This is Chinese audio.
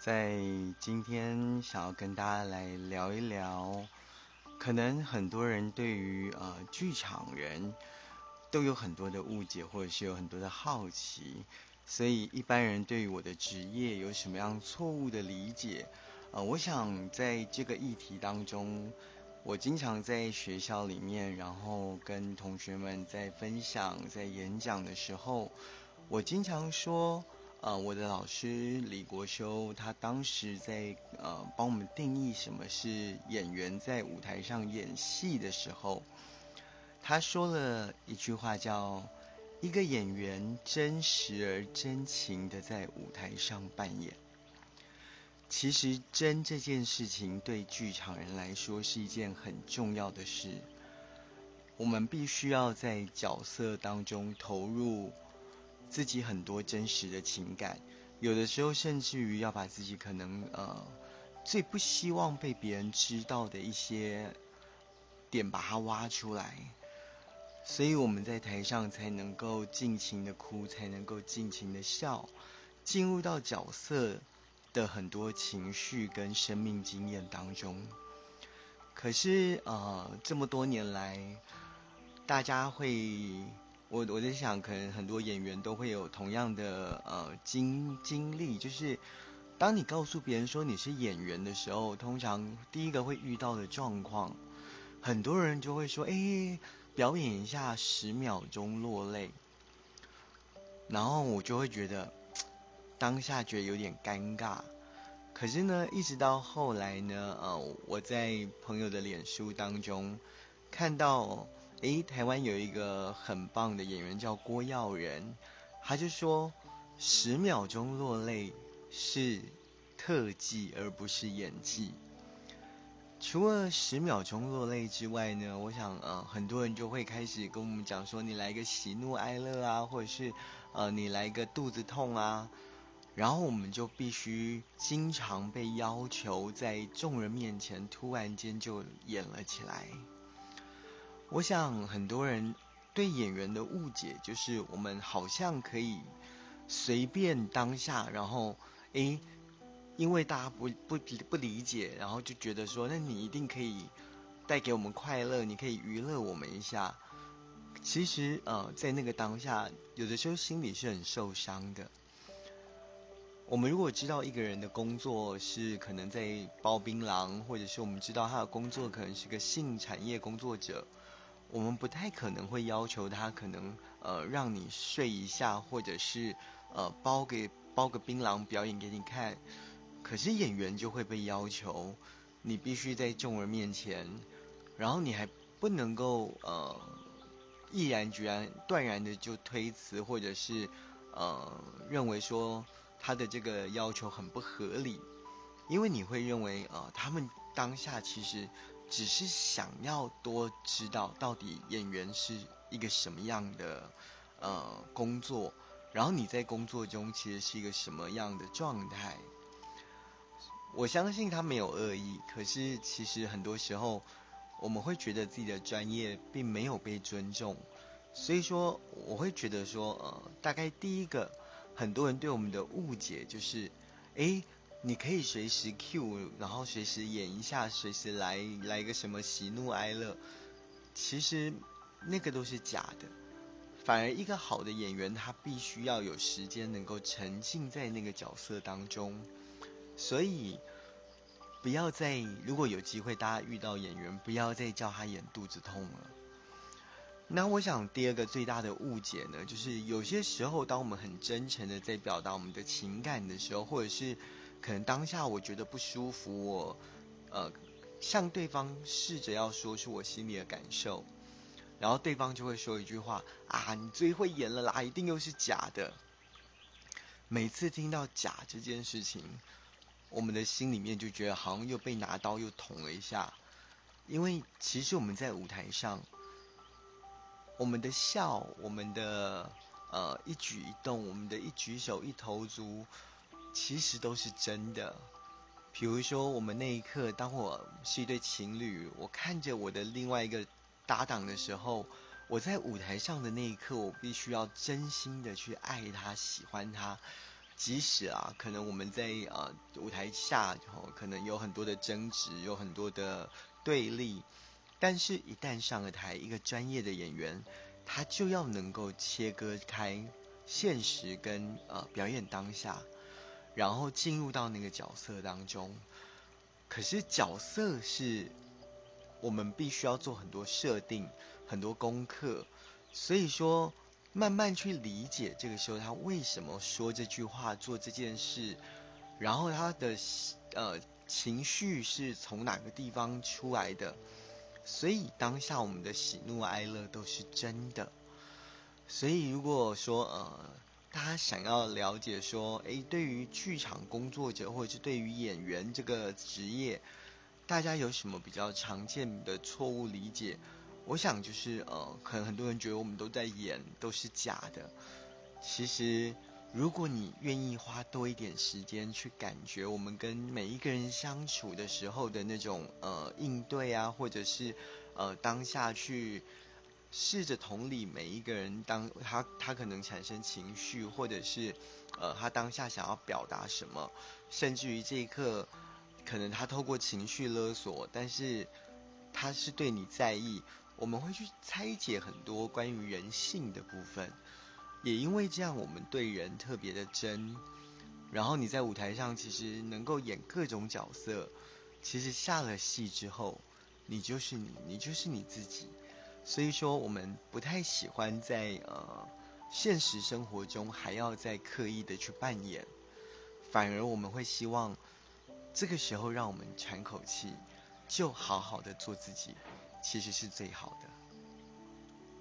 在今天想要跟大家来聊一聊，可能很多人对于呃剧场人都有很多的误解，或者是有很多的好奇，所以一般人对于我的职业有什么样错误的理解？呃，我想在这个议题当中，我经常在学校里面，然后跟同学们在分享、在演讲的时候，我经常说。呃，我的老师李国修，他当时在呃帮我们定义什么是演员在舞台上演戏的时候，他说了一句话，叫“一个演员真实而真情的在舞台上扮演”。其实，真这件事情对剧场人来说是一件很重要的事，我们必须要在角色当中投入。自己很多真实的情感，有的时候甚至于要把自己可能呃最不希望被别人知道的一些点把它挖出来，所以我们在台上才能够尽情的哭，才能够尽情的笑，进入到角色的很多情绪跟生命经验当中。可是呃这么多年来，大家会。我我在想，可能很多演员都会有同样的呃经经历，就是当你告诉别人说你是演员的时候，通常第一个会遇到的状况，很多人就会说：“哎，表演一下十秒钟落泪。”然后我就会觉得当下觉得有点尴尬。可是呢，一直到后来呢，呃，我在朋友的脸书当中看到。诶，台湾有一个很棒的演员叫郭耀仁，他就说十秒钟落泪是特技而不是演技。除了十秒钟落泪之外呢，我想呃很多人就会开始跟我们讲说，你来一个喜怒哀乐啊，或者是呃你来一个肚子痛啊，然后我们就必须经常被要求在众人面前突然间就演了起来。我想很多人对演员的误解就是，我们好像可以随便当下，然后诶，因为大家不不不理解，然后就觉得说，那你一定可以带给我们快乐，你可以娱乐我们一下。其实呃，在那个当下，有的时候心里是很受伤的。我们如果知道一个人的工作是可能在包槟榔，或者是我们知道他的工作可能是个性产业工作者。我们不太可能会要求他，可能呃让你睡一下，或者是呃包给包个槟榔表演给你看。可是演员就会被要求，你必须在众人面前，然后你还不能够呃毅然决然、断然的就推辞，或者是呃认为说他的这个要求很不合理，因为你会认为呃他们当下其实。只是想要多知道到底演员是一个什么样的呃工作，然后你在工作中其实是一个什么样的状态。我相信他没有恶意，可是其实很多时候我们会觉得自己的专业并没有被尊重，所以说我会觉得说呃，大概第一个很多人对我们的误解就是，哎。你可以随时 Q，然后随时演一下，随时来来个什么喜怒哀乐，其实那个都是假的。反而一个好的演员，他必须要有时间能够沉浸在那个角色当中。所以不要再如果有机会大家遇到演员，不要再叫他演肚子痛了。那我想第二个最大的误解呢，就是有些时候当我们很真诚的在表达我们的情感的时候，或者是可能当下我觉得不舒服，我呃向对方试着要说出我心里的感受，然后对方就会说一句话啊，你最会演了啦，一定又是假的。每次听到假这件事情，我们的心里面就觉得好像又被拿刀又捅了一下，因为其实我们在舞台上，我们的笑，我们的呃一举一动，我们的一举手一投足。其实都是真的。比如说，我们那一刻，当我是一对情侣，我看着我的另外一个搭档的时候，我在舞台上的那一刻，我必须要真心的去爱他、喜欢他。即使啊，可能我们在呃舞台下哦，可能有很多的争执，有很多的对立，但是一旦上了台，一个专业的演员，他就要能够切割开现实跟呃表演当下，然后进入到那个角色当中。可是角色是我们必须要做很多设定、很多功课，所以说。慢慢去理解这个时候他为什么说这句话、做这件事，然后他的呃情绪是从哪个地方出来的，所以当下我们的喜怒哀乐都是真的。所以如果说呃大家想要了解说，诶，对于剧场工作者或者是对于演员这个职业，大家有什么比较常见的错误理解？我想就是呃，可能很多人觉得我们都在演，都是假的。其实，如果你愿意花多一点时间去感觉我们跟每一个人相处的时候的那种呃应对啊，或者是呃当下去试着同理每一个人，当他他可能产生情绪，或者是呃他当下想要表达什么，甚至于这一刻可能他透过情绪勒索，但是他是对你在意。我们会去拆解很多关于人性的部分，也因为这样，我们对人特别的真。然后你在舞台上其实能够演各种角色，其实下了戏之后，你就是你，你就是你自己。所以说，我们不太喜欢在呃现实生活中还要再刻意的去扮演，反而我们会希望这个时候让我们喘口气，就好好的做自己。其实是最好的。